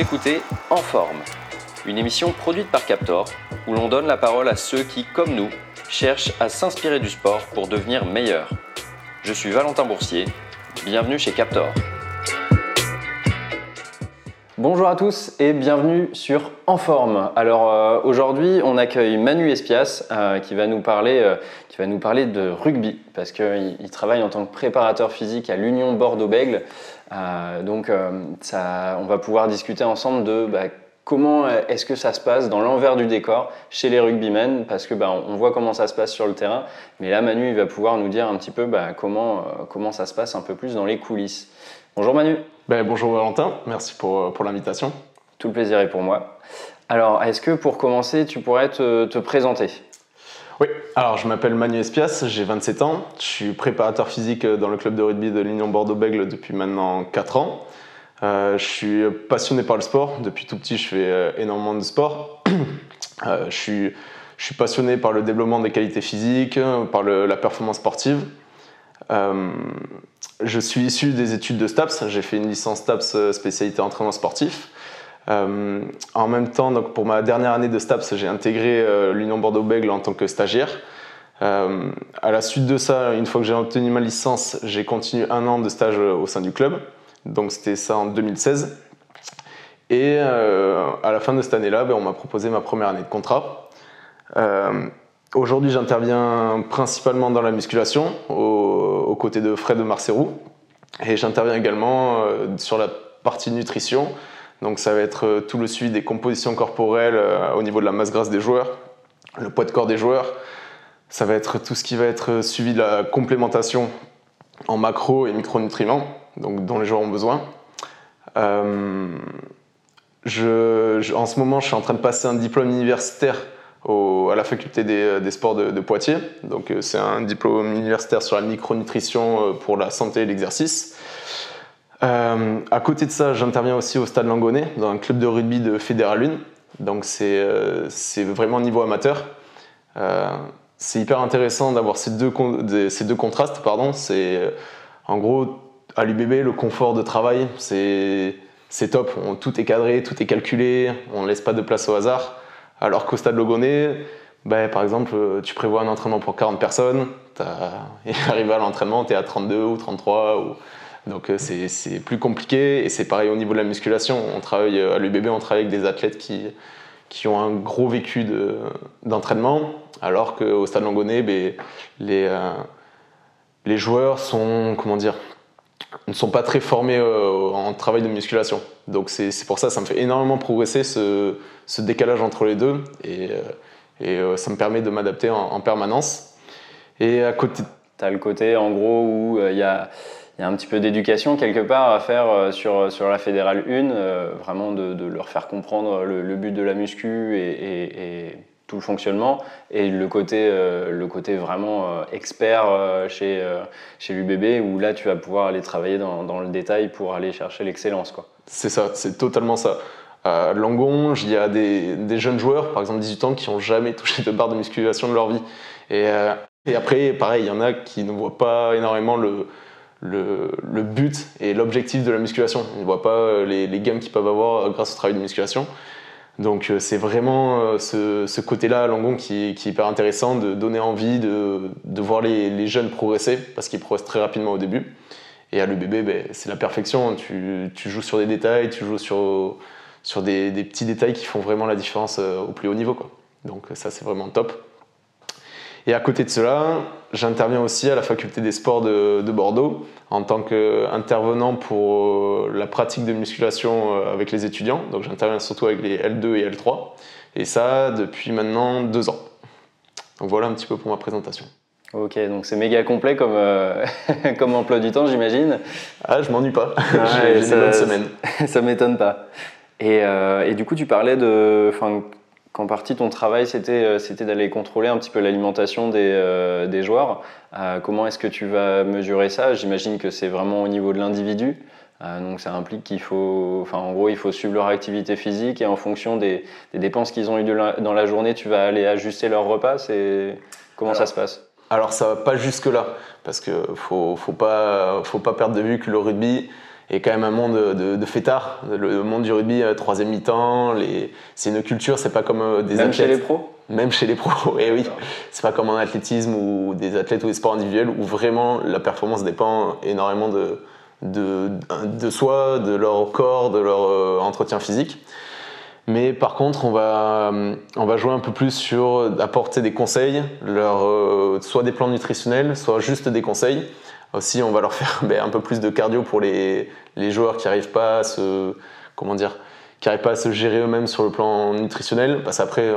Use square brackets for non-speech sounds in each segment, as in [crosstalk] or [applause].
Écoutez En Forme, une émission produite par Captor où l'on donne la parole à ceux qui, comme nous, cherchent à s'inspirer du sport pour devenir meilleurs. Je suis Valentin Boursier, bienvenue chez Captor. Bonjour à tous et bienvenue sur En Forme. Alors euh, aujourd'hui, on accueille Manu Espias euh, qui, va nous parler, euh, qui va nous parler de rugby parce qu'il il travaille en tant que préparateur physique à l'Union Bordeaux-Bègle. Donc ça, on va pouvoir discuter ensemble de bah, comment est-ce que ça se passe dans l'envers du décor chez les rugbymen parce que bah, on voit comment ça se passe sur le terrain, mais là Manu il va pouvoir nous dire un petit peu bah, comment, comment ça se passe un peu plus dans les coulisses. Bonjour Manu. Ben, bonjour Valentin, merci pour, pour l'invitation. Tout le plaisir est pour moi. Alors, est-ce que pour commencer, tu pourrais te, te présenter? Oui, alors je m'appelle Manu Espias, j'ai 27 ans, je suis préparateur physique dans le club de rugby de l'Union Bordeaux-Bègle depuis maintenant 4 ans. Euh, je suis passionné par le sport, depuis tout petit je fais euh, énormément de sport. [clears throat] Euh, je, suis, passionné par le développement des qualités physiques, par la performance sportive. Je suis issu des études de STAPS, j'ai fait une licence STAPS spécialité entraînement sportif. Euh, en même temps, donc pour ma dernière année de STAPS, j'ai intégré l'Union Bordeaux-Bègle en tant que stagiaire. à la suite de ça, une fois que j'ai obtenu ma licence, j'ai continué un an de stage au sein du club. Donc c'était ça en 2016. Et à la fin de cette année-là, ben, on m'a proposé ma première année de contrat. Aujourd'hui, j'interviens principalement dans la musculation, aux, côtés de Fred de Marcerou. Et j'interviens également euh, sur la partie nutrition. Donc ça va être euh, tout le suivi des compositions corporelles euh, au niveau de la masse grasse des joueurs, le poids de corps des joueurs. Ça va être tout ce qui va être suivi de la complémentation en macro et micronutriments, donc dont les joueurs ont besoin. en ce moment, je suis en train de passer un diplôme universitaire à la faculté des, euh, sports de, Poitiers. Donc euh, c'est un diplôme universitaire sur la micronutrition euh, pour la santé et l'exercice. À côté de ça, j'interviens aussi au Stade Langonnet, dans un club de rugby de Fédéral 1. Donc c'est vraiment niveau amateur. c'est hyper intéressant d'avoir ces deux, ces deux contrastes. Pardon. C'est en gros à l'UBB le confort de travail, c'est top. tout est cadré, tout est calculé, on ne laisse pas de place au hasard. Alors qu'au stade Logonnet, ben, par exemple, tu prévois un entraînement pour 40 personnes, et [laughs] arrivé à l'entraînement, tu es à 32 ou 33. Ou... Donc euh, c'est plus compliqué et c'est pareil au niveau de la musculation. On travaille euh, à l'UBB, on travaille avec des athlètes qui, qui ont un gros vécu d'entraînement, alors qu'au stade Longonnet, ben, les, euh, les joueurs sont, comment dire, ne sont pas très formés en travail de musculation. Donc c'est pour ça, ça me fait énormément progresser ce, ce décalage entre les deux et, et ça me permet de m'adapter en, permanence. Et à côté. Tu as le côté en gros où il y a il y a un petit peu d'éducation quelque part à faire sur, sur la fédérale 1, vraiment de, leur faire comprendre le, but de la muscu et, tout le fonctionnement, et le côté, le côté vraiment expert chez, chez l'UBB, où là tu vas pouvoir aller travailler dans, dans le détail pour aller chercher l'excellence. C'est ça, c'est totalement ça. À Langon, il y a des, jeunes joueurs, par exemple 18 ans, qui n'ont jamais touché de barre de musculation de leur vie. Et, euh, et après, pareil, il y en a qui ne voient pas énormément le, le, but et l'objectif de la musculation. Ils ne voient pas euh, les, les gains qu'ils peuvent avoir grâce au travail de musculation. Donc euh, c'est vraiment ce, côté-là à Langon qui, est hyper intéressant, de donner envie de, voir les, jeunes progresser, parce qu'ils progressent très rapidement au début. Et à l'UBB, ben, c'est la perfection. Tu, tu, joues sur des détails, tu joues sur sur des, petits détails qui font vraiment la différence euh, au plus haut niveau. Donc ça, c'est vraiment top. Et à côté de cela, j'interviens aussi à la faculté des sports de, Bordeaux en tant qu'intervenant pour euh, la pratique de musculation euh, avec les étudiants. Donc j'interviens surtout avec les L2 et L3. Et ça depuis maintenant deux ans. Donc voilà un petit peu pour ma présentation. Ok, donc c'est méga complet comme, [laughs] comme emploi du temps, j'imagine. Ah, je m'ennuie pas. [laughs] J'ai une bonne semaine. [laughs] ça m'étonne pas. Et, euh, et, du coup, tu parlais de, qu'en partie ton travail c'était euh, c'était d'aller contrôler un petit peu l'alimentation des, euh, des, joueurs. comment est-ce que tu vas mesurer ça? J'imagine que c'est vraiment au niveau de l'individu. donc ça implique qu'il faut, enfin en gros, il faut suivre leur activité physique et en fonction des, des dépenses qu'ils ont eues dans la journée, tu vas aller ajuster leur repas. C'est comment ça se passe? Alors ça va pas jusque là parce que faut faut pas faut pas perdre de vue que le rugby est quand même un monde de, de fêtards. Le monde du rugby, troisième mi-temps, c'est une culture, c'est pas comme des Même chez les pros même chez les pros, et [laughs] eh oui, c'est pas comme en athlétisme ou des athlètes ou des sports individuels où vraiment la performance dépend énormément de, de, de soi, de leur corps, de leur euh, entretien physique. Mais par contre, on va, on va jouer un peu plus sur apporter des conseils, leur, euh, soit des plans nutritionnels, soit juste des conseils. Aussi, on va leur faire [laughs] ben, un peu plus de cardio pour les, les joueurs qui n'arrivent pas à se, comment dire, qui pas à se gérer eux-mêmes sur le plan nutritionnel. Parce qu'après,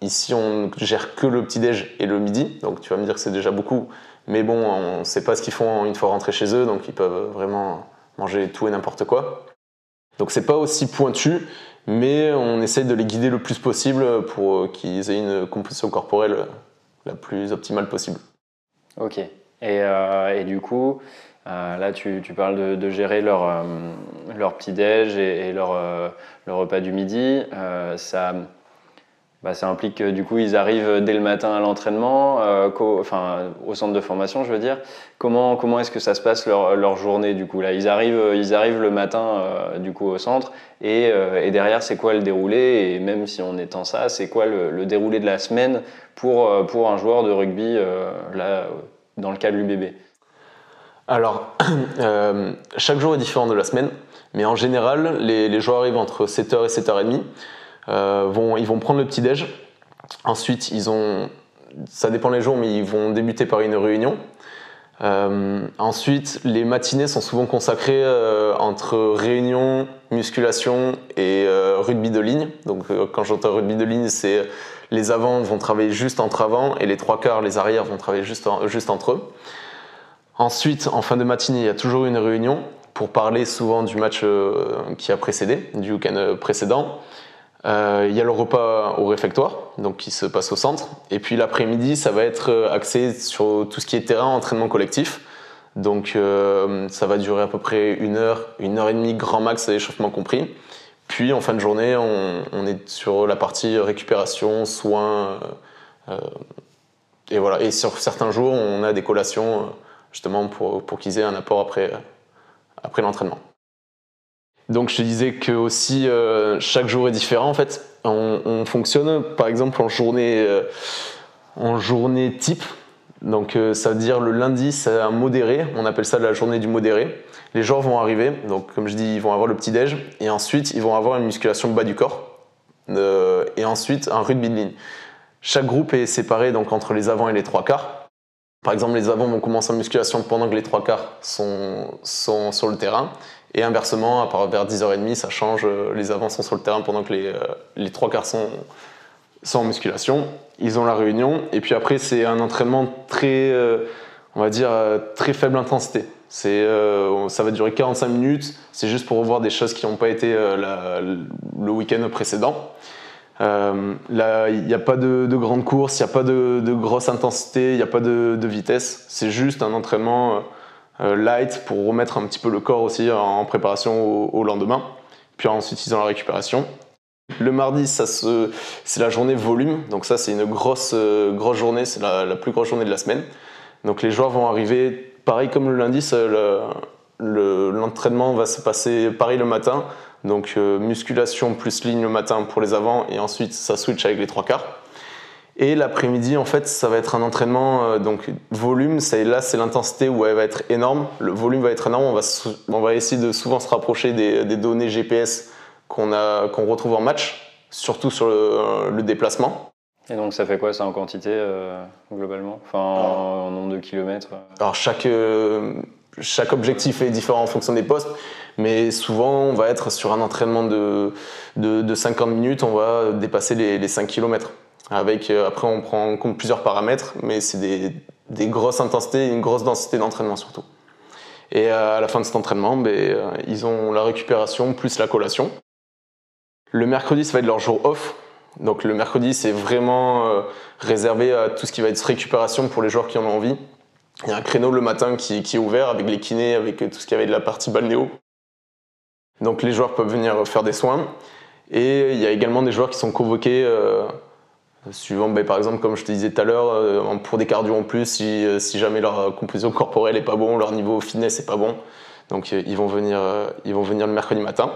ici, on gère que le petit-déj et le midi. Donc tu vas me dire que c'est déjà beaucoup. Mais bon, on ne sait pas ce qu'ils font une fois rentrés chez eux, donc ils peuvent vraiment manger tout et n'importe quoi. Donc c'est pas aussi pointu, mais on essaye de les guider le plus possible pour qu'ils aient une composition corporelle la plus optimale possible. Ok. Et, euh, du coup, euh, là tu, parles de, gérer leur, euh, leur petit-déj et, leur, repas du midi. ça bah, ça implique que du coup ils arrivent dès le matin à l'entraînement, enfin au centre de formation, je veux dire. Comment, comment est-ce que ça se passe leur, journée du coup là? Ils arrivent, ils arrivent le matin du coup au centre et, et derrière c'est quoi le déroulé? Et même si on étend ça, c'est quoi le, déroulé de la semaine pour, pour un joueur de rugby là dans le cas de l'UBB Alors [clears throat] chaque jour est différent de la semaine, mais en général les, joueurs arrivent entre 7h et 7h30. Euh, ils vont prendre le petit-déj. Ensuite, ils ont, ça dépend les jours, mais ils vont débuter par une réunion. Euh, ensuite, les matinées sont souvent consacrées euh, entre réunion, musculation et rugby de ligne. Donc, quand j'entends rugby de ligne, c'est les avants vont travailler juste entre avant et les trois quarts, les arrières vont travailler juste, entre eux. Ensuite, en fin de matinée, il y a toujours une réunion pour parler souvent du match qui a précédé, du week-end précédent. Euh, il y a le repas au réfectoire, donc qui se passe au centre. Et puis l'après-midi, ça va être euh, axé sur tout ce qui est terrain, entraînement collectif. Donc euh, ça va durer à peu près une heure, une heure et demie, grand max, l'échauffement compris. Puis en fin de journée, on, est sur la partie récupération, soins. et voilà. Et sur certains jours, on a des collations justement pour, pour qu'ils aient un apport après, après l'entraînement. Donc je te disais que aussi euh, chaque jour est différent en fait. On, fonctionne par exemple en journée, euh, en journée type. Donc euh, ça veut dire le lundi c'est un modéré, on appelle ça la journée du modéré. Les joueurs vont arriver, donc comme je dis ils vont avoir le petit déj et ensuite ils vont avoir une musculation bas du corps et ensuite un rugby de ligne. Chaque groupe est séparé donc entre les avants et les trois quarts. Par exemple, les avants vont commencer en musculation pendant que les trois quarts sont, sur le terrain. Et inversement, à vers 10h30, ça change. Euh, les avants sont sur le terrain pendant que les, euh, les trois quarts sont, sont, en musculation. Ils ont la réunion. Et puis après, c'est un entraînement très, euh, on va dire, très faible intensité. C'est, ça va durer 45 minutes. C'est juste pour revoir des choses qui n'ont pas été le week-end précédent. là, il n'y a pas de, de grandes courses, il n'y a pas de, grosse intensité, il n'y a pas de, vitesse. C'est juste un entraînement euh, light pour remettre un petit peu le corps aussi en préparation au, lendemain. Puis ensuite, ils ont la récupération. Le mardi, ça c'est la journée volume. Donc ça, c'est une grosse, euh, grosse journée. C'est la, plus grosse journée de la semaine. Donc les joueurs vont arriver, pareil comme le lundi, l'entraînement va se passer pareil le matin. Donc euh, musculation plus ligne le matin pour les avants et ensuite ça switch avec les trois quarts. Et l'après-midi, en fait, ça va être un entraînement, euh, donc volume, là c'est l'intensité où elle va être énorme, le volume va être énorme, on va essayer de souvent se rapprocher des, données GPS qu'on qu'on retrouve en match, surtout sur le, déplacement. Et donc ça fait quoi ça en quantité euh, globalement? Enfin en, nombre de kilomètres euh? Alors chaque, chaque objectif est différent en fonction des postes, mais souvent on va être sur un entraînement de, de, 50 minutes, on va dépasser les, les 5 kilomètres. Avec, euh, après, on prend en compte plusieurs paramètres, mais c'est des, des, grosses intensités, une grosse densité d'entraînement surtout. Et euh, à la fin de cet entraînement, ben, euh, ils ont la récupération plus la collation. Le mercredi, ça va être leur jour off. Donc le mercredi, c'est vraiment réservé à tout ce qui va être récupération pour les joueurs qui en ont envie. Il y a un créneau le matin qui, est ouvert avec les kinés, avec tout ce qui avait de la partie balnéo. Donc les joueurs peuvent venir faire des soins. Et il y a également des joueurs qui sont convoqués Suivant, ben, par exemple, comme je te disais tout à l'heure, euh, pour des cardio en plus, si, euh, jamais leur composition corporelle est pas bon, leur niveau fitness est pas bon. Donc ils vont ils vont venir le mercredi matin.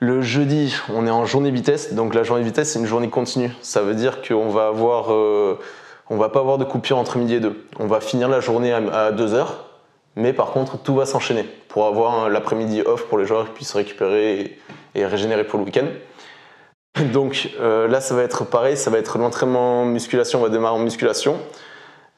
Le jeudi, on est en journée vitesse. Donc la journée vitesse, c'est une journée continue. Ça veut dire qu'on va avoir, on va pas avoir de coupure entre midi et deux. On va finir la journée à 2 heures, mais par contre, tout va s'enchaîner pour avoir l'après-midi off pour les joueurs qui puissent récupérer et, régénérer pour le week-end. Donc euh, là, ça va être pareil, ça va être l'entraînement musculation, on va démarrer en musculation.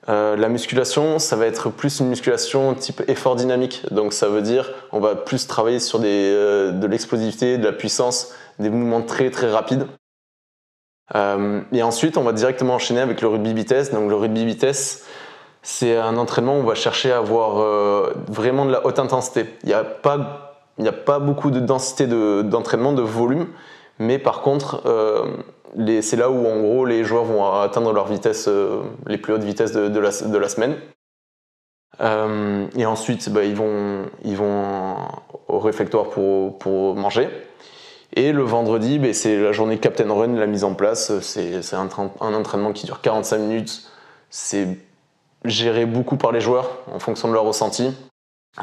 Euh, la musculation, ça va être plus une musculation type effort dynamique. Donc ça veut dire on va plus travailler sur euh, de l'explosivité, de la puissance, des mouvements très très rapides. et ensuite, on va directement enchaîner avec le rugby vitesse. Donc le rugby vitesse, c'est un entraînement où on va chercher à avoir euh, vraiment de la haute intensité. Il n'y a, pas, beaucoup de densité d'entraînement, de, volume, mais par contre, euh, c'est là où en gros les joueurs vont atteindre leur vitesse, euh, les plus hautes vitesses de, la, semaine. et ensuite, bah, ils, vont, au réfectoire pour, manger. Et le vendredi, bah, c'est la journée Captain Run, la mise en place. C'est un, un entraînement qui dure 45 minutes. C'est géré beaucoup par les joueurs en fonction de leur ressenti.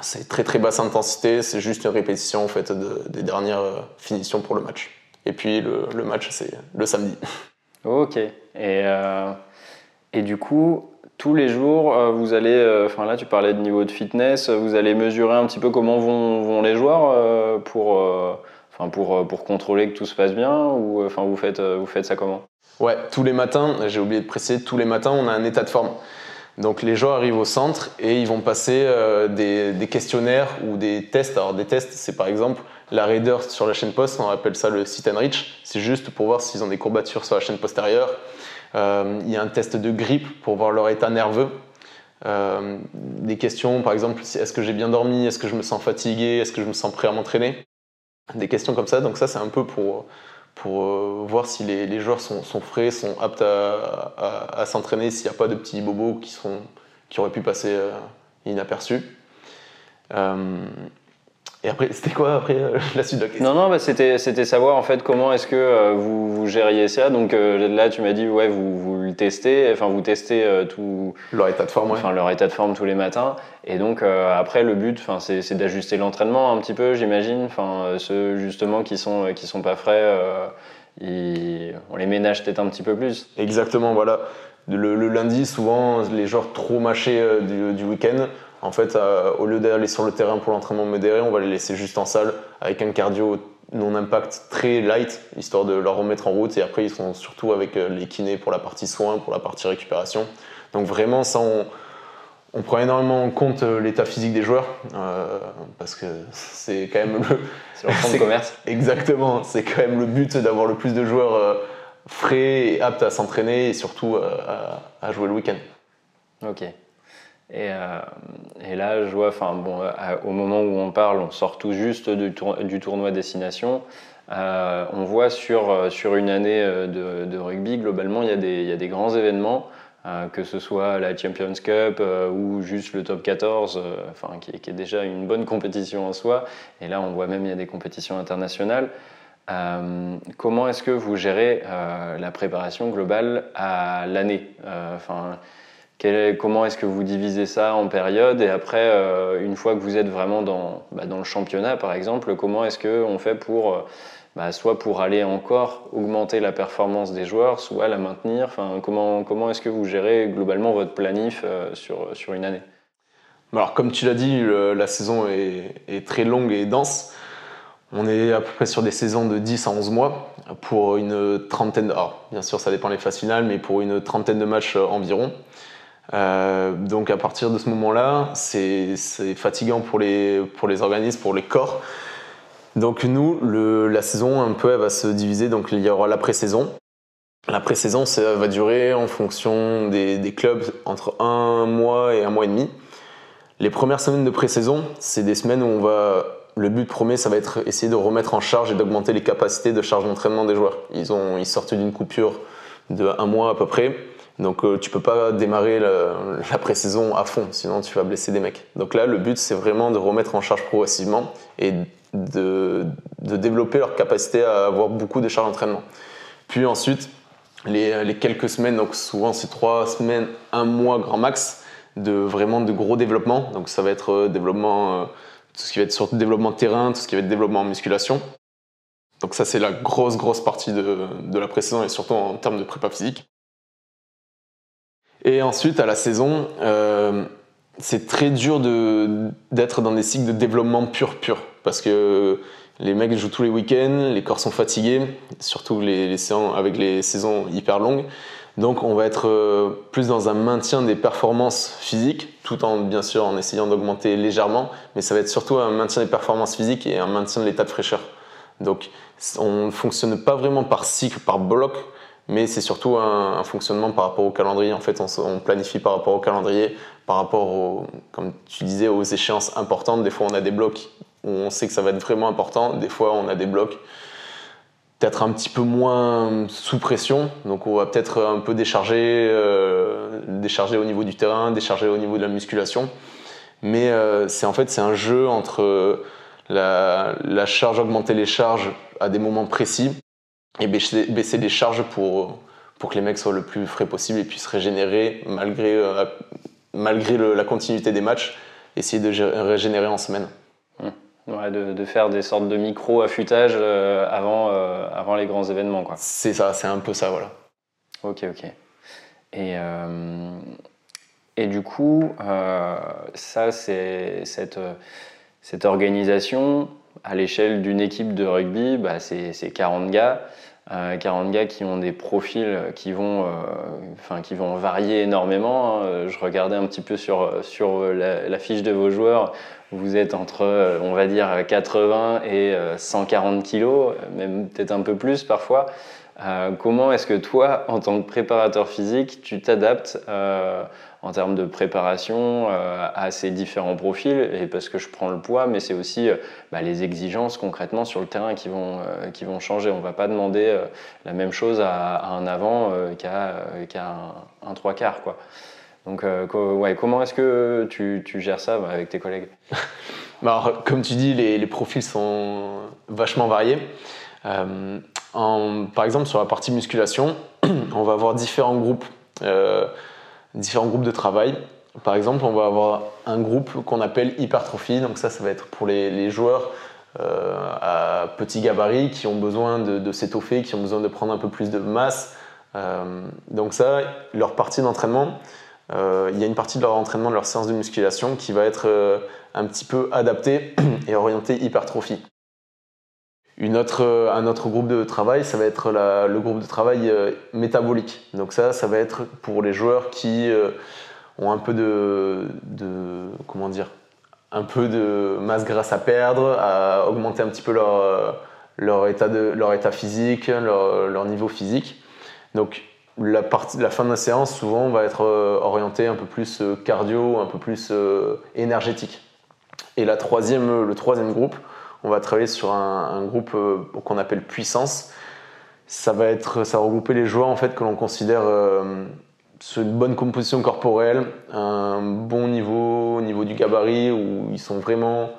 C'est très très basse intensité, c'est juste une répétition en fait des dernières euh, finitions pour le match. Et puis le, match c'est le samedi. Ok. Et, euh, et du coup, tous les jours, euh, vous allez, enfin là tu parlais de niveau de fitness, vous allez mesurer un petit peu comment vont, vont les joueurs pour, enfin pour, pour contrôler que tout se passe bien ou enfin vous faites, vous faites ça comment? Ouais, tous les matins, j'ai oublié de préciser, tous les matins on a un état de forme. Donc les gens arrivent au centre et ils vont passer euh, des, questionnaires ou des tests. Alors des tests, c'est par exemple la raideur sur la chaîne post, on appelle ça le sit and reach. C'est juste pour voir s'ils ont des courbatures sur la chaîne postérieure. Euh, il y a un test de grippe pour voir leur état nerveux. Euh, des questions, par exemple, est-ce que j'ai bien dormi, est-ce que je me sens fatigué, est-ce que je me sens prêt à m'entraîner? Des questions comme ça. Donc ça, c'est un peu pour pour euh, voir si les, joueurs sont, frais, sont aptes à, s'entraîner, s'il n'y a pas de petits bobos qui, sont, qui auraient pu passer inaperçus. Et après, [laughs] c'était quoi après euh, la suite de la question? Non, non, bah, c'était, c'était savoir en fait comment est-ce que euh, vous, vous, gériez ça. Donc euh, là, tu m'as dit, ouais, vous, vous le testez, enfin, vous testez tout. Leur état de forme, Enfin, leur état de forme tous les matins. Et donc, après, le but, enfin, c'est, c'est d'ajuster l'entraînement un petit peu, j'imagine. Enfin, ceux justement qui sont, qui sont pas frais, on les ménage peut-être un petit peu plus. Exactement, voilà. Le, lundi, souvent, les joueurs trop mâchés du, du week-end en fait, euh, au lieu d'aller sur le terrain pour l'entraînement modéré, on va les laisser juste en salle avec un cardio non impact très light, histoire de leur remettre en route. Et après, ils sont surtout avec euh, les kinés pour la partie soins, pour la partie récupération. Donc vraiment, ça, on, prend énormément en compte euh, l'état physique des joueurs, parce que [laughs] c'est quand même le... [laughs] C'est leur de commerce. [laughs] Exactement, c'est quand même le but d'avoir le plus de joueurs frais et aptes à s'entraîner et surtout à, à jouer le week-end. Ok. Et, euh, et, là, je vois, enfin bon, au moment où on parle, on sort tout juste du, tournoi destination. Euh, on voit sur, euh, sur une année de, rugby, globalement, il y, a des, il y a des grands événements, que ce soit la Champions Cup ou juste le top 14, enfin, qui, est déjà une bonne compétition en soi. Et là, on voit même il y a des compétitions internationales. comment est-ce que vous gérez la préparation globale à l'année comment est-ce que vous divisez ça en périodes Et après, euh, une fois que vous êtes vraiment dans, bah, dans le championnat, par exemple, comment est-ce qu'on fait pour, euh, bah, soit pour aller encore augmenter la performance des joueurs, soit la maintenir? Enfin, Comment, comment est-ce que vous gérez globalement votre planif euh, sur, sur une année? Alors, comme tu l'as dit, la saison est, est, très longue et dense. On est à peu près sur des saisons de 10 à 11 mois pour une trentaine. Alors, bien sûr, ça dépend des phases finales, mais pour une trentaine de matchs environ. Euh, donc à partir de ce moment-là, c'est fatigant pour les, pour les organismes, pour les corps. Donc nous, la saison, un peu, elle va se diviser. Donc il y aura la pré-saison. La pré-saison, ça va durer en fonction des, des, clubs entre un mois et un mois et demi. Les premières semaines de pré-saison, c'est des semaines où on va. Le but premier, ça va être essayer de remettre en charge et d'augmenter les capacités de charge d'entraînement des joueurs. Ils, ont, ils sortent d'une coupure de un mois à peu près. Donc euh, tu peux pas démarrer la, pré-saison à fond, sinon tu vas blesser des mecs. Donc là, le but, c'est vraiment de remettre en charge progressivement et de, développer leur capacité à avoir beaucoup de charges d'entraînement. Puis ensuite, les, quelques semaines, donc souvent c'est trois semaines, un mois grand max, de vraiment de gros développement. Donc ça va être euh, développement tout ce qui va être sur le développement terrain, tout ce qui va être développement en musculation. Donc ça, c'est la grosse, grosse partie de, de la pré-saison et surtout en termes de prépa physique. Et ensuite, à la saison, euh, c'est très dur d'être dans des cycles de développement pur, pur. Parce que les mecs jouent tous les week-ends, les corps sont fatigués, surtout les, avec les saisons hyper longues. Donc on va être euh, plus dans un maintien des performances physiques, tout en bien sûr en essayant d'augmenter légèrement, mais ça va être surtout un maintien des performances physiques et un maintien de l'état de fraîcheur. Donc on ne fonctionne pas vraiment par cycle, par bloc, mais c'est surtout un, fonctionnement par rapport au calendrier. En fait, on, planifie par rapport au calendrier, par rapport, comme tu disais, aux échéances importantes. Des fois, on a des blocs où on sait que ça va être vraiment important. Des fois, on a des blocs peut-être un petit peu moins sous pression. Donc, on va peut-être un peu décharger, euh, décharger au niveau du terrain, décharger au niveau de la musculation. Mais euh, c'est en fait c'est un jeu entre la, la charge, augmenter les charges à des moments précis et baisser, baisser les charges pour, pour que les mecs soient le plus frais possible et puissent régénérer malgré, euh, malgré la continuité des matchs, essayer de régénérer en semaine. Mmh. Ouais, de, de, faire des sortes de micro-affûtage euh, avant, euh, avant les grands événements. C'est ça, c'est un peu ça, voilà. Ok, ok. Et, et du coup, ça, c'est cette, cette organisation à l'échelle d'une équipe de rugby, bah, c'est 40 gars. 40 euh, gars qui ont des profils qui vont, euh, qui vont varier énormément. Hein. Je regardais un petit peu sur, sur la, fiche de vos joueurs. Vous êtes entre, on va dire, 80 et 140 kilos, même peut-être un peu plus parfois. Euh, comment est-ce que toi, en tant que préparateur physique, tu t'adaptes en termes de préparation euh, à ces différents profils, et parce que je prends le poids, mais c'est aussi euh, bah, les exigences concrètement sur le terrain qui vont, euh, qui vont changer. On ne va pas demander la même chose à, un avant qu'à un, un, trois quarts. Quoi. Donc, ouais, comment est-ce que tu, tu, gères ça bah, avec tes collègues? [laughs] Bah, Comme tu dis, les, profils sont vachement variés. Par exemple, sur la partie musculation, [clears throat] on va avoir différents groupes différents groupes de travail. Par exemple, on va avoir un groupe qu'on appelle hypertrophie. Donc ça, ça va être pour les, joueurs euh, à petit gabarit qui ont besoin de, s'étoffer, qui ont besoin de prendre un peu plus de masse. Euh, donc ça, leur partie d'entraînement, euh, il y a une partie de leur entraînement, de leur séance de musculation qui va être un petit peu adaptée [clears throat] et orientée hypertrophie. Autre, euh, un autre groupe de travail, ça va être le groupe de travail euh, métabolique. Donc ça, ça va être pour les joueurs qui euh, ont un peu de, comment dire, un peu de masse grasse à perdre, à augmenter un petit peu leur, leur, état, de, leur état physique, leur, niveau physique. Donc la, la fin de la séance, souvent, va être orientée un peu plus cardio, un peu plus énergétique. Et la troisième, le troisième groupe, on va travailler sur un, groupe euh, qu'on appelle puissance. Ça va, être, ça regrouper les joueurs en fait, que l'on considère euh, sur une bonne composition corporelle, un bon niveau au niveau du gabarit, où ils sont vraiment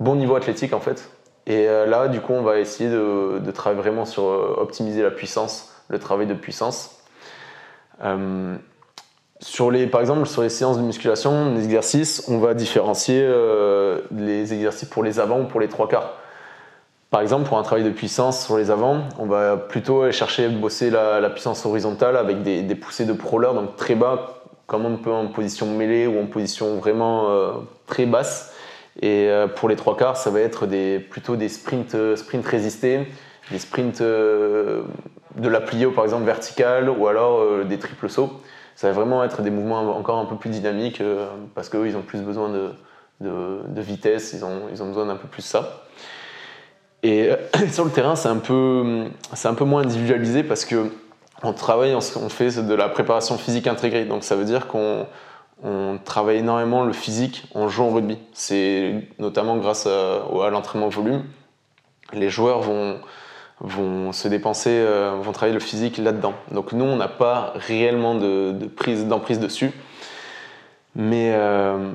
bon niveau athlétique en fait. Et euh, là, du coup, on va essayer de, travailler vraiment sur optimiser la puissance, le travail de puissance. Sur les, par exemple, sur les séances de musculation, les exercices, on va différencier euh, les exercices pour les avants ou pour les trois quarts. Par exemple, pour un travail de puissance sur les avants, on va plutôt aller chercher bosser la, puissance horizontale avec des, poussées de prowler, donc très bas, comme on peut en position mêlée ou en position vraiment euh, très basse. Et euh, pour les trois quarts, ça va être plutôt des sprints, sprints résistés, des sprints de la plio par exemple verticale ou alors des triples sauts ça va vraiment être des mouvements encore un peu plus dynamiques euh, parce qu'eux, ils ont plus besoin de, de, vitesse, ils ont, ils ont besoin d'un peu plus ça. Et euh, [clears throat] sur le terrain, c'est un, peu, un peu moins individualisé parce que on travaille, on, fait de la préparation physique intégrée. Donc ça veut dire qu'on on travaille énormément le physique en jouant au rugby. C'est notamment grâce à, à l'entraînement volume. Les joueurs vont, vont se dépenser, euh, vont travailler le physique là-dedans. Donc nous, on n'a pas réellement de, prise, d'emprise dessus. Mais, euh,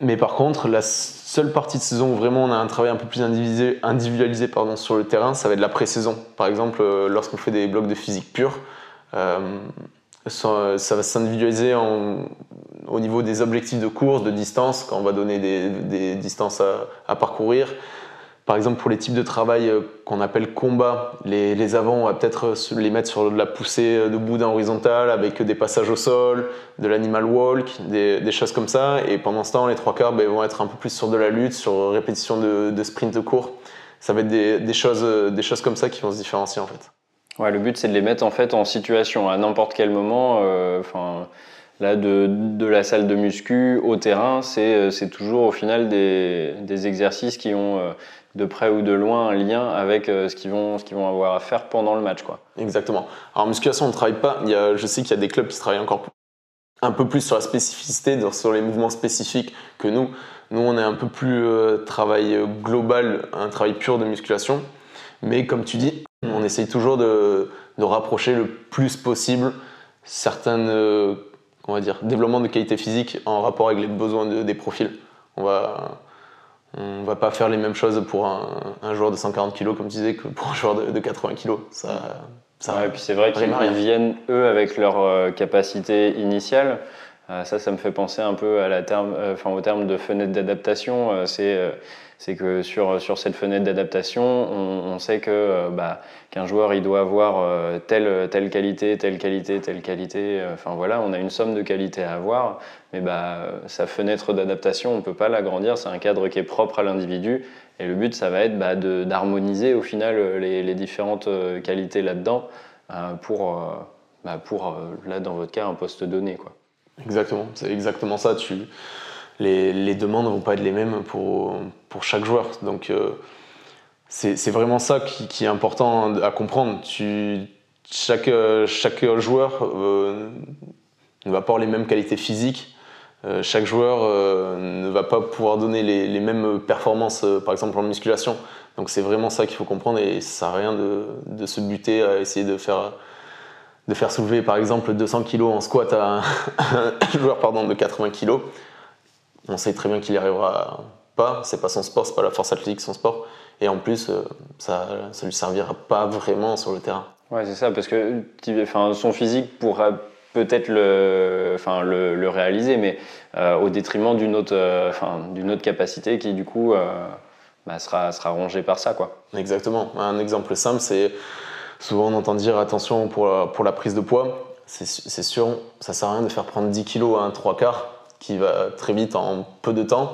mais par contre, la seule partie de saison où vraiment on a un travail un peu plus individualisé, pardon, sur le terrain, ça va être la pré-saison. Par exemple, euh, lorsqu'on fait des blocs de physique pure, ça, va s'individualiser au niveau des objectifs de course, de distance, quand on va donner des, distances à, parcourir. Par exemple, pour les types de travail euh, qu'on appelle combat, les, les avants, on va peut-être les mettre sur de la poussée de boudin horizontal avec des passages au sol, de l'animal walk, des, choses comme ça. Et pendant ce temps, les trois quarts ben, vont être un peu plus sur de la lutte, sur répétition de, de sprint court. Ça va être des, choses, des choses comme ça qui vont se différencier en fait. Ouais, le but c'est de les mettre en fait en situation à n'importe quel moment. Euh, là de, de, la salle de muscu au terrain, c'est euh, toujours au final des, des, exercices qui ont euh, de près ou de loin un lien avec ce qu'ils vont, vont avoir à faire pendant le match. Quoi. Exactement. Alors, en musculation, on ne travaille pas. Il y a, je sais qu'il y a des clubs qui travaillent encore un peu plus sur la spécificité, sur les mouvements spécifiques que nous. Nous, on est un peu plus travail global, un travail pur de musculation. Mais comme tu dis, on essaye toujours de, rapprocher le plus possible certains euh, on va dire, développements de qualité physique en rapport avec les besoins des profils. On va, on va pas faire les mêmes choses pour un, joueur de 140 kg, comme tu disais, que pour un joueur de, 80 kg. Ça, ça et puis c'est vrai qu'ils viennent, eux, avec leur euh, capacité initiale. Euh, ça, ça me fait penser un peu à la terme, enfin, au terme de fenêtre d'adaptation. c'est c'est que sur, sur cette fenêtre d'adaptation, on, sait que euh, bah, qu'un joueur il doit avoir euh, telle, qualité, telle qualité, telle qualité. Euh, enfin voilà, on a une somme de qualités à avoir, mais bah, sa fenêtre d'adaptation, on ne peut pas l'agrandir. C'est un cadre qui est propre à l'individu. Et le but, ça va être bah, d'harmoniser au final les, différentes qualités là-dedans pour, bah, là, dans votre cas, un poste donné. Quoi. Exactement, c'est exactement ça. Tu les, demandes ne vont pas être les mêmes pour, pour chaque joueur. Donc euh, c'est vraiment ça qui, est important à comprendre. Tu, chaque, chaque joueur euh, ne va pas avoir les mêmes qualités physiques. Euh, chaque joueur ne va pas pouvoir donner les, mêmes performances, par exemple en musculation. Donc c'est vraiment ça qu'il faut comprendre et ça sert rien de, de, se buter à essayer de faire, de faire soulever par exemple 200 kg en squat à un [laughs] joueur pardon, de 80 kg on sait très bien qu'il n'y arrivera pas. C'est pas son sport, c'est pas la force athlétique son sport. Et en plus, euh, ça, ça lui servira pas vraiment sur le terrain. Ouais, c'est ça, parce que enfin, son physique pourra peut-être le, enfin, le, réaliser, mais euh, au détriment d'une autre, euh, enfin, d'une autre capacité qui, du coup, bah, sera, sera rongée par ça. Quoi. Exactement. Un exemple simple, c'est souvent on entend dire attention pour la, pour la prise de poids. C'est sûr, ça sert à rien de faire prendre 10 kg à un 3 quarts qui va très vite en peu de temps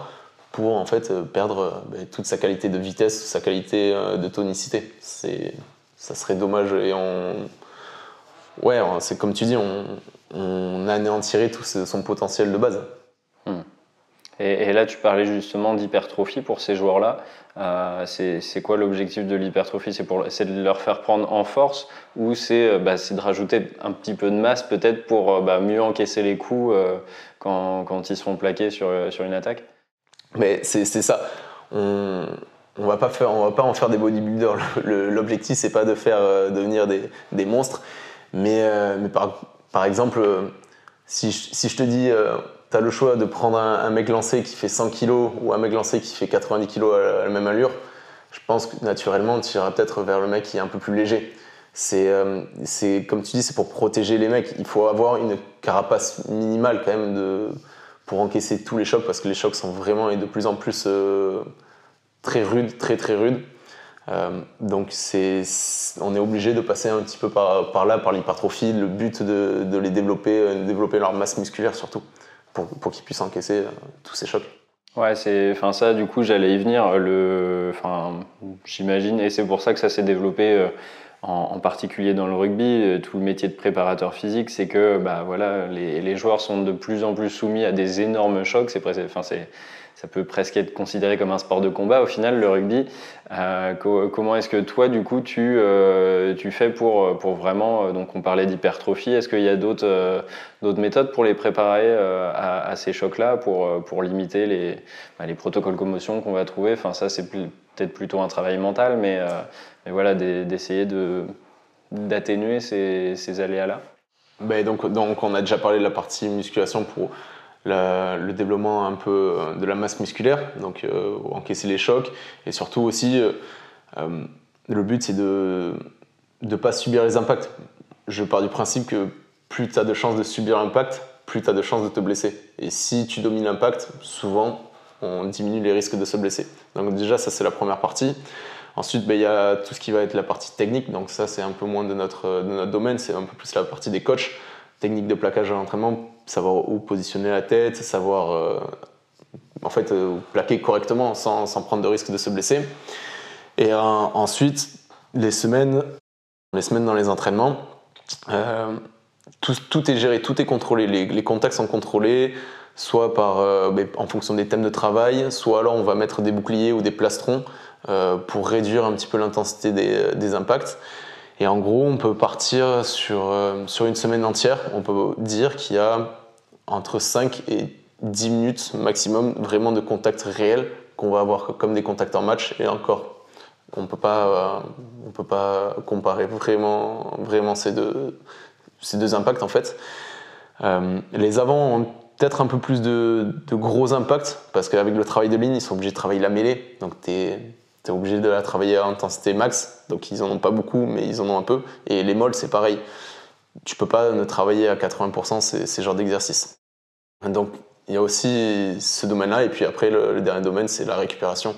pour en fait euh, perdre euh, ben, toute sa qualité de vitesse, sa qualité euh, de tonicité. C'est, ça serait dommage et on, ouais, c'est comme tu dis, on, on anéantirait tout son potentiel de base. Et, là, tu parlais justement d'hypertrophie pour ces joueurs-là. Euh, c'est quoi l'objectif de l'hypertrophie? C'est de leur faire prendre en force ou c'est bah, de rajouter un petit peu de masse peut-être pour bah, mieux encaisser les coups quand, ils seront plaqués sur, sur une attaque? Mais c'est ça. On, on va pas en faire des bodybuilders. L'objectif c'est pas de faire euh, devenir des, monstres, mais, euh, par, exemple, euh, si, je te dis, tu as le choix de prendre un, mec lancé qui fait 100 kg ou un mec lancé qui fait 90 kg à, la même allure, je pense que naturellement tu iras peut-être vers le mec qui est un peu plus léger. Euh, c'est comme tu dis, c'est pour protéger les mecs. Il faut avoir une carapace minimale quand même pour encaisser tous les chocs parce que les chocs sont vraiment et de plus en plus euh, très rudes, très très rudes. Euh, donc on est obligé de passer un petit peu par, par là, par l'hypertrophie, le but de, de, les développer, de développer leur masse musculaire surtout, pour, qu'ils puissent encaisser tous ces chocs. Ouais, c'est, enfin ça, du coup, j'allais y venir. Le, enfin, j'imagine, et c'est pour ça que ça s'est développé en, particulier dans le rugby, euh, tout le métier de préparateur physique, c'est que bah, voilà, les, les, joueurs sont de plus en plus soumis à des énormes chocs. C'est, enfin, c'est, ça peut presque être considéré comme un sport de combat au final, le rugby. Euh, comment est-ce que toi, du coup, tu, euh, tu fais pour, pour vraiment, donc on parlait d'hypertrophie, est-ce qu'il y a d'autres, méthodes pour les préparer à, ces chocs-là, pour, pour limiter les, bah, les protocoles commotion qu'on va trouver? Enfin, ça, c'est peut-être plutôt un travail mental, mais, et voilà, d'essayer de, d'atténuer ces, aléas-là ben donc, donc, on a déjà parlé de la partie musculation pour le développement un peu euh, de la masse musculaire, donc euh, encaisser les chocs, et surtout aussi, euh, le but c'est de ne pas subir les impacts. Je pars du principe que plus tu as de chances de subir l'impact, plus tu as de chances de te blesser. Et si tu domines l'impact, souvent, on diminue les risques de se blesser. Donc déjà, ça c'est la première partie. Ensuite, ben, il y a tout ce qui va être la partie technique. Donc ça, c'est un peu moins de notre, de notre domaine, c'est un peu plus la partie des coachs. Technique de plaquage à l'entraînement, savoir où positionner la tête, savoir euh, en fait euh, plaquer correctement sans, sans, prendre de risque de se blesser. Et euh, ensuite, les semaines, les semaines dans les entraînements, tout, tout, est géré, tout est contrôlé. Les, contacts sont contrôlés, soit par, ben, en fonction des thèmes de travail, soit alors on va mettre des boucliers ou des plastrons pour réduire un petit peu l'intensité des, impacts. Et en gros, on peut partir sur, euh, sur une semaine entière. On peut dire qu'il y a entre 5 et 10 minutes maximum vraiment de contacts réels qu'on va avoir comme des contacts en match. Et encore, on ne peut pas comparer vraiment, vraiment ces, deux, ces deux impacts en fait. Euh, les avants ont peut-être un peu plus de, de, gros impacts parce qu'avec le travail de ligne, ils sont obligés de travailler la mêlée. Donc tu tu obligé de la travailler à intensité max, donc ils en ont pas beaucoup, mais ils en ont un peu. Et les molles, c'est pareil. Tu peux pas ne travailler à 80% ces, ces genres d'exercices. Donc il y a aussi ce domaine-là, et puis après, le, dernier domaine, c'est la récupération.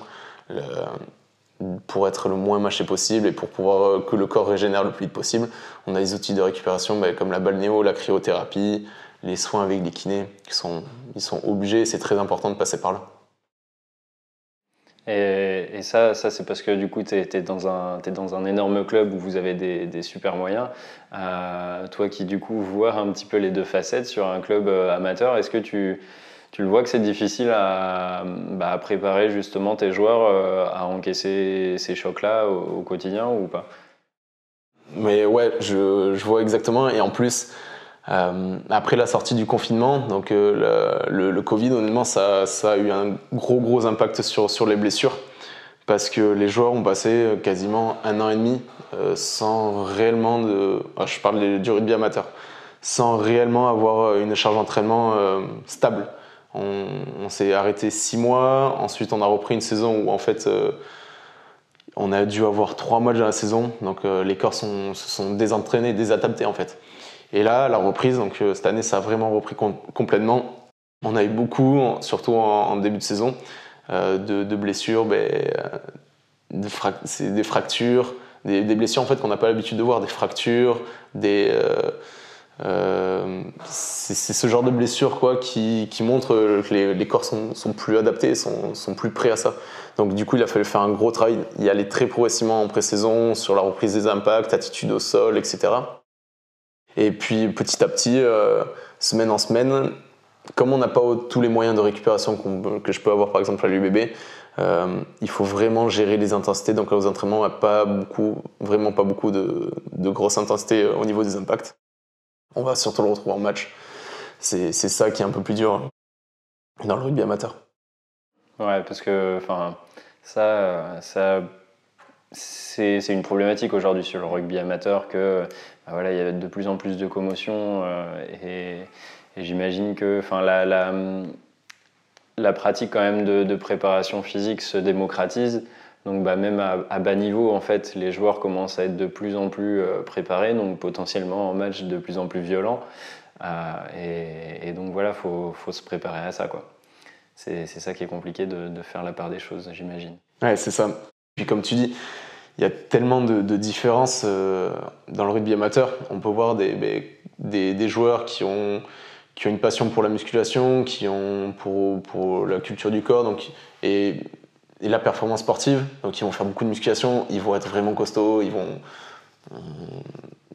pour être le moins mâché possible et pour pouvoir euh, que le corps régénère le plus vite possible, on a des outils de récupération bah, comme la balnéo, la cryothérapie, les soins avec les kinés, qui ils sont obligés, c'est très important de passer par là. Et, ça, ça c'est parce que du coup, tu es, dans un, dans un énorme club où vous avez des, super moyens. Euh, toi qui, du coup, vois un petit peu les deux facettes sur un club euh, amateur, est-ce que tu, tu le vois que c'est difficile à, bah, préparer justement tes joueurs euh, à encaisser ces chocs-là au, quotidien ou pas? Mais ouais, je, vois exactement. Et en plus, euh, après la sortie du confinement, donc euh, le, Covid, honnêtement, ça, a eu un gros gros impact sur, sur les blessures parce que les joueurs ont passé quasiment un an et demi euh, sans réellement de, ah, je parle du rugby amateur, sans réellement avoir une charge d'entraînement stable. On, on s'est arrêté six mois, ensuite on a repris une saison où en fait on a dû avoir trois matchs dans la saison, donc les corps sont, se sont désentraînés, désadaptés en fait. Et là, la reprise, donc euh, cette année, ça a vraiment repris complètement. On a eu beaucoup, surtout en, début de saison, euh, de, blessures, ben, euh, des fractures, des, blessures en fait qu'on n'a pas l'habitude de voir, des fractures, des c'est ce genre de blessures quoi qui, qui montrent que les, corps sont, sont, plus adaptés, sont, sont, plus prêts à ça. Donc du coup, il a fallu faire un gros travail, y aller très progressivement en pré-saison sur la reprise des impacts, attitude au sol, etc. Et puis petit à petit, euh, semaine en semaine, comme on n'a pas tous les moyens de récupération que je peux avoir par exemple à l'UBB, euh, il faut vraiment gérer les intensités. Donc aux entraînements, on n'a pas beaucoup, vraiment pas beaucoup de, de grosses intensités euh, au niveau des impacts. On va surtout le retrouver en match. C'est ça qui est un peu plus dur dans le rugby amateur. Ouais, parce que enfin, ça, ça c'est une problématique aujourd'hui sur le rugby amateur que bah voilà, il y a de plus en plus de commotion euh, et, j'imagine que enfin, la, pratique quand même de, préparation physique se démocratise. Donc bah, même à, bas niveau, en fait, les joueurs commencent à être de plus en plus euh, préparés, donc potentiellement en match de plus en plus violents. Euh, et, donc voilà, il faut, se préparer à ça. C'est ça qui est compliqué de faire la part des choses, j'imagine. Ouais, c'est ça. Puis comme tu dis, il y a tellement de, différences euh, dans le rugby amateur. On peut voir des, des, des, joueurs qui ont, qui ont une passion pour la musculation, qui ont pour, pour la culture du corps donc, et, et, la performance sportive. Donc ils vont faire beaucoup de musculation, ils vont être vraiment costauds, ils vont...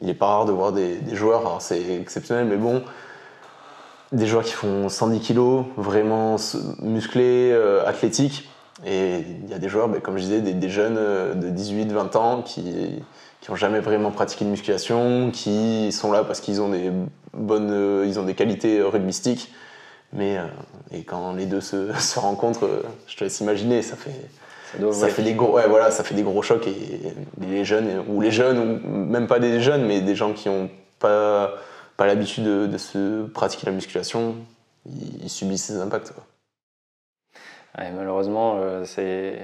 Il n'est pas rare de voir des, des joueurs, c'est exceptionnel, mais bon, des joueurs qui font 110 kg, vraiment musclés, euh, athlétiques, et il y a des joueurs, ben, comme je disais, des, jeunes euh, de 18-20 ans qui qui n'ont jamais vraiment pratiqué de musculation, qui sont là parce qu'ils ont des bonnes, euh, ils ont des qualités rugbystiques. Mais euh, et quand les deux se, [laughs] se, rencontrent, je te laisse imaginer, ça fait ça, fait des gros, ouais, voilà, ça fait des gros chocs et les jeunes ou les jeunes ou même pas des jeunes, mais des gens qui n'ont pas pas l'habitude de, se pratiquer la musculation, ils, subissent ces impacts. Quoi malheureusement, euh, c'est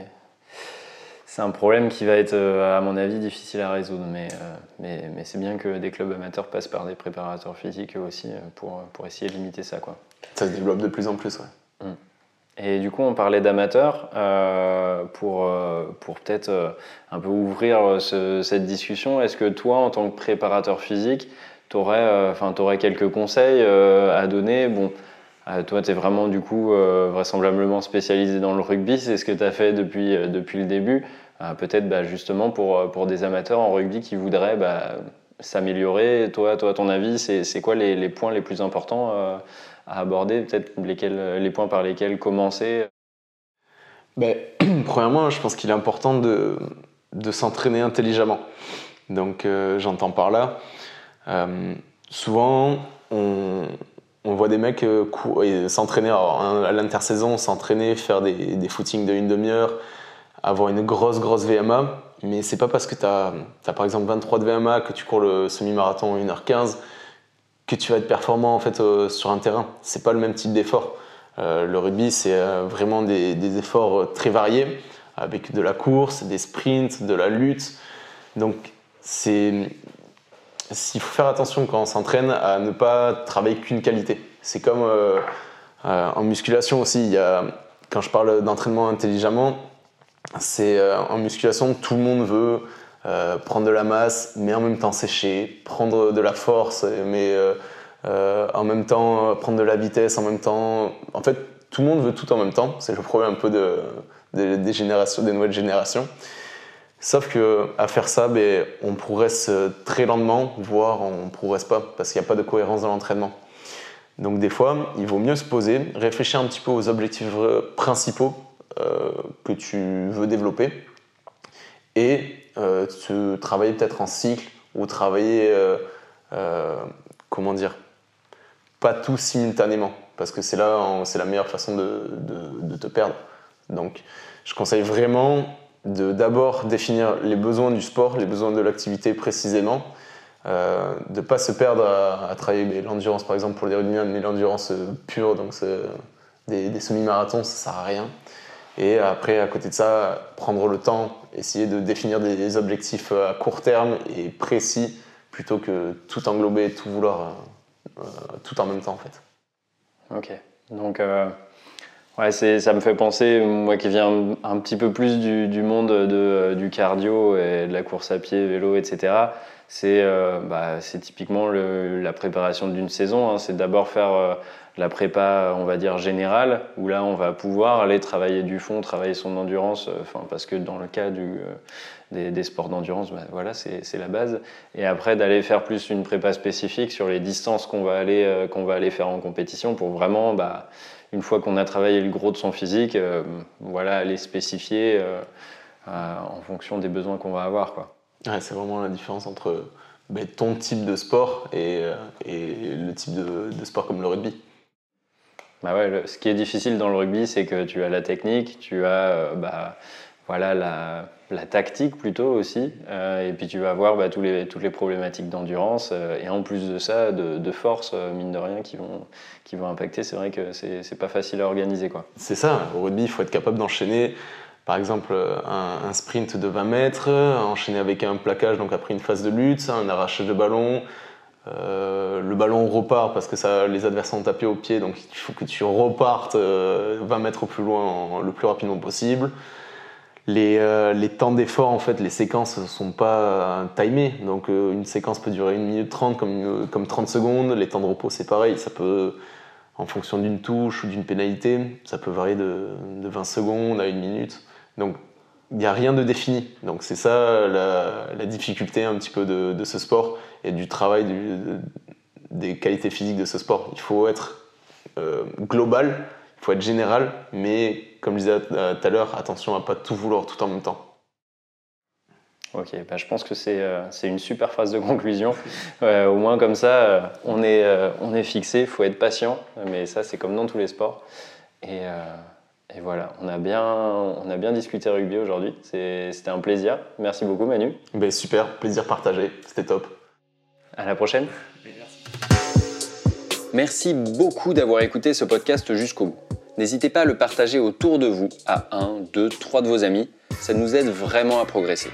c'est un problème qui va être, euh, à mon avis, difficile à résoudre. Mais, euh, mais, mais c'est bien que des clubs amateurs passent par des préparateurs physiques eux aussi euh, pour, pour essayer de limiter ça. Quoi. Ça se développe de plus en plus, ouais. Mm. Et du coup, on parlait d'amateurs euh, pour, pour peut-être un peu ouvrir ce- cette discussion. Est-ce que toi, en tant que préparateur physique, tu aurais, aurais quelques conseils euh, à donner? Bon, euh, toi, tu es vraiment du coup euh, vraisemblablement spécialisé dans le rugby, c'est ce que tu as fait depuis, euh, depuis le début. Euh, peut-être bah, justement pour, pour des amateurs en rugby qui voudraient bah, s'améliorer. Toi, toi, ton avis, c'est quoi les, points les plus importants à aborder? Peut-être les points par lesquels commencer? Ben, [clears throat] premièrement, je pense qu'il est important de, de s'entraîner intelligemment. Donc, j'entends par là, souvent, on, on voit des mecs euh, et s'entraîner hein, à l'intersaison, s'entraîner, faire des, footings de une demi-heure, avoir une grosse, grosse VMA. Mais c'est pas parce que tu as, par exemple 23 de VMA, que tu cours le semi-marathon en 1h15, que tu vas être performant fait, euh, sur un terrain. C'est pas le même type d'effort. Euh, le rugby, c'est euh, vraiment des, des efforts euh, très variés, avec de la course, des sprints, de la lutte. Donc, c'est. Il faut faire attention quand on s'entraîne à ne pas travailler qu'une qualité. C'est comme euh, euh, en musculation aussi. Quand je parle d'entraînement intelligemment, c'est euh, en musculation, tout le monde veut prendre de la masse, mais en même temps sécher, prendre de la force, mais en même temps prendre de la vitesse, en même temps. En fait, tout le monde veut tout en même temps. C'est le problème un peu de, de- des générations, des nouvelles générations. Sauf que à faire ça, ben, on progresse euh, très lentement, voire on ne progresse pas, parce qu'il n'y a pas de cohérence dans l'entraînement. Donc des fois, il vaut mieux se poser, réfléchir un petit peu aux objectifs euh, principaux euh, que tu veux développer, et travailler peut-être en cycle, ou travailler, comment dire, pas tout simultanément, parce que c'est là, c'est la meilleure façon de te perdre. Donc, je conseille vraiment de d'abord définir les besoins du sport, les besoins de l'activité précisément, euh, de ne pas se perdre à, travailler l'endurance par exemple pour les rugbymen, mais l'endurance euh, pure, donc des, semi-marathons, ça sert à rien. Et après, à côté de ça, prendre le temps, essayer de définir des objectifs à court terme et précis, plutôt que tout englober, tout vouloir euh, euh, tout en même temps en fait. Ok. Donc, euh, ouais, ça me fait penser, moi qui viens un, petit peu plus du, du monde de, du cardio et de la course à pied, vélo, etc. C'est, euh, bah, typiquement la préparation d'une saison. hein. C'est d'abord faire euh, la prépa, on va dire générale, où là on va pouvoir aller travailler du fond, travailler son endurance. euh, Enfin, parce que dans le cas euh, des, des sports d'endurance, bah, voilà, c'est, la base. Et après d'aller faire plus une prépa spécifique sur les distances qu'on va aller, euh, qu'on va aller faire en compétition pour vraiment, bah, une fois qu'on a travaillé le gros de son physique, euh, voilà, aller spécifier euh, euh, en fonction des besoins qu'on va avoir. Quoi. Ouais, c'est vraiment la différence entre ben, ton type de sport et, euh, et le type de, de sport comme le rugby. Bah ouais, le- ce qui est difficile dans le rugby, c'est que tu as la technique, tu as bah, voilà, la, la tactique plutôt aussi, euh, et puis tu vas avoir bah, toutes les problématiques d'endurance, euh, et en plus de ça, de, force, euh, mine de rien, qui vont, qui vont impacter. C'est vrai que c'est pas facile à organiser. Quoi. C'est ça, au rugby, il faut être capable d'enchaîner, par exemple, un, sprint de 20 mètres, enchaîner avec un plaquage, donc après une phase de lutte, un arrachage de ballon. le ballon repart parce que ça, les adversaires ont tapé au pied, donc il faut que tu repartes euh, 20 mètres plus loin le plus rapidement possible. Les, euh, les temps d'effort, en fait, les séquences ne sont pas euh, timées. Donc, euh, une séquence peut durer 1 minute 30 comme, une- comme 30 secondes. Les temps de repos, c'est pareil. Ça peut, en fonction d'une touche ou d'une pénalité, ça peut varier de, de 20 secondes à 1 minute. Donc, il n'y a rien de défini. Donc, c'est ça la, difficulté un petit peu de, ce sport et du travail des qualités physiques de ce sport. Il faut être global, il faut être général, mais comme je disais euh, tout à l'heure, attention à pas tout vouloir tout en même temps. Ok, bah, je pense que c'est euh, c'est une super phrase de conclusion. [laughs] Au moins comme ça, euh, on est, euh, on est fixé, il faut être patient, mais ça c'est comme dans tous les sports. Et, euh, et voilà, on a, bien, on a bien discuté rugby aujourd'hui, C'est- c'était un plaisir. Merci beaucoup Manu, Ben, super, plaisir partagé, c'était top. à la prochaine. Merci beaucoup d'avoir écouté ce podcast jusqu'au bout. N'hésitez pas à le partager autour de vous, à un, deux, trois de vos amis. Ça nous aide vraiment à progresser.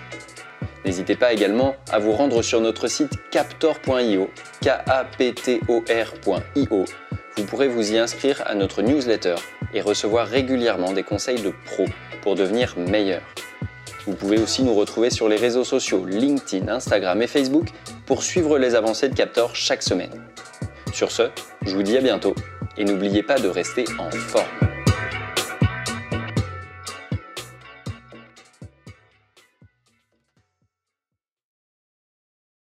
N'hésitez pas également à vous rendre sur notre site captor.io, k a p t o r.io. Vous pourrez vous y inscrire à notre newsletter et recevoir régulièrement des conseils de pros pour devenir meilleur. Vous pouvez aussi nous retrouver sur les réseaux sociaux LinkedIn, Instagram et Facebook pour suivre les avancées de Captor chaque semaine. Sur ce, je vous dis à bientôt et n'oubliez pas de rester en forme.